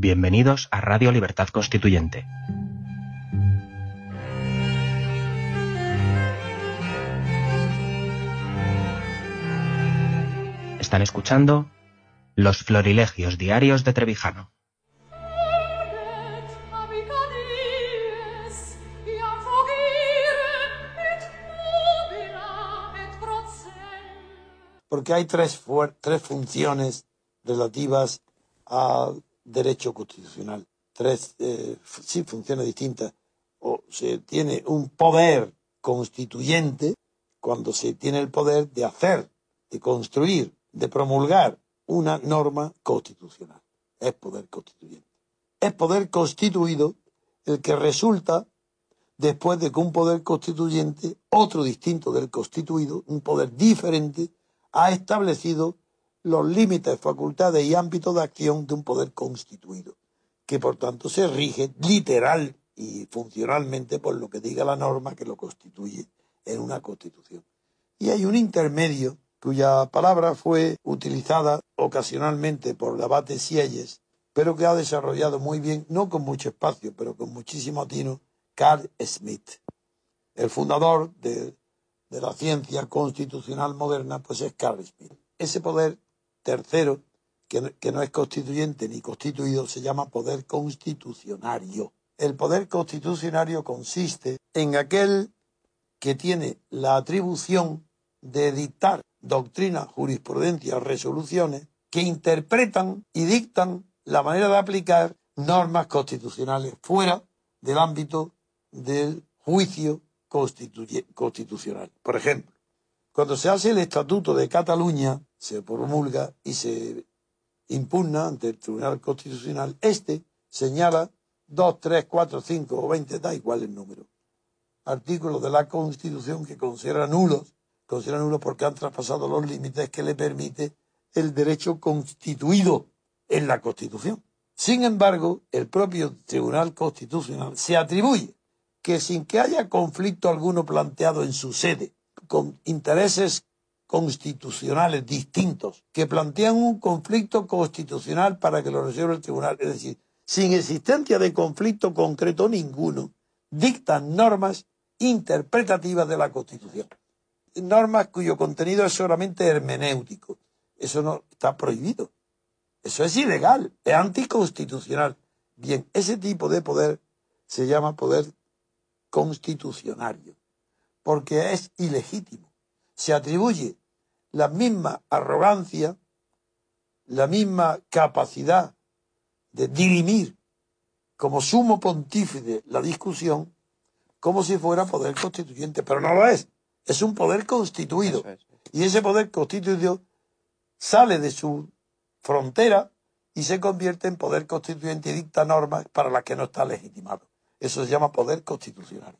Bienvenidos a Radio Libertad Constituyente. Están escuchando Los Florilegios Diarios de Trevijano. Porque hay tres, tres funciones relativas al derecho constitucional. Tres, eh, sí, funciones distintas. O se tiene un poder constituyente cuando se tiene el poder de hacer, de construir, de promulgar una norma constitucional. Es poder constituyente. Es poder constituido el que resulta después de que un poder constituyente, otro distinto del constituido, un poder diferente, ha establecido los límites, facultades y ámbitos de acción de un poder constituido, que por tanto se rige literal y funcionalmente por lo que diga la norma que lo constituye en una constitución. Y hay un intermedio cuya palabra fue utilizada ocasionalmente por Abate Sieyes, pero que ha desarrollado muy bien, no con mucho espacio, pero con muchísimo atino, Carl Smith. El fundador de, de la ciencia constitucional moderna, pues es Carl Smith. Ese poder tercero, que, no es constituyente ni constituido, se llama poder constitucionario. El poder constitucionario consiste en aquel que tiene la atribución de dictar doctrina, jurisprudencia, resoluciones que interpretan y dictan la manera de aplicar normas constitucionales fuera del ámbito del juicio constitucional. Por ejemplo, cuando se hace el Estatuto de Cataluña, se promulga y se impugna ante el Tribunal Constitucional, este señala dos, tres, cuatro, cinco o veinte, da igual el número, artículos de la Constitución que considera nulos, considera nulos porque han traspasado los límites que le permite el derecho constituido en la Constitución. Sin embargo, el propio Tribunal Constitucional se atribuye que sin que haya conflicto alguno planteado en su sede, con intereses constitucionales distintos que plantean un conflicto constitucional para que lo resuelva el tribunal, es decir, sin existencia de conflicto concreto ninguno, dictan normas interpretativas de la Constitución. Normas cuyo contenido es solamente hermenéutico. Eso no está prohibido. Eso es ilegal, es anticonstitucional. Bien, ese tipo de poder se llama poder constitucionario, porque es ilegítimo se atribuye la misma arrogancia, la misma capacidad de dirimir como sumo pontífice la discusión como si fuera poder constituyente, pero no lo es, es un poder constituido. Y ese poder constituido sale de su frontera y se convierte en poder constituyente y dicta normas para las que no está legitimado. Eso se llama poder constitucional.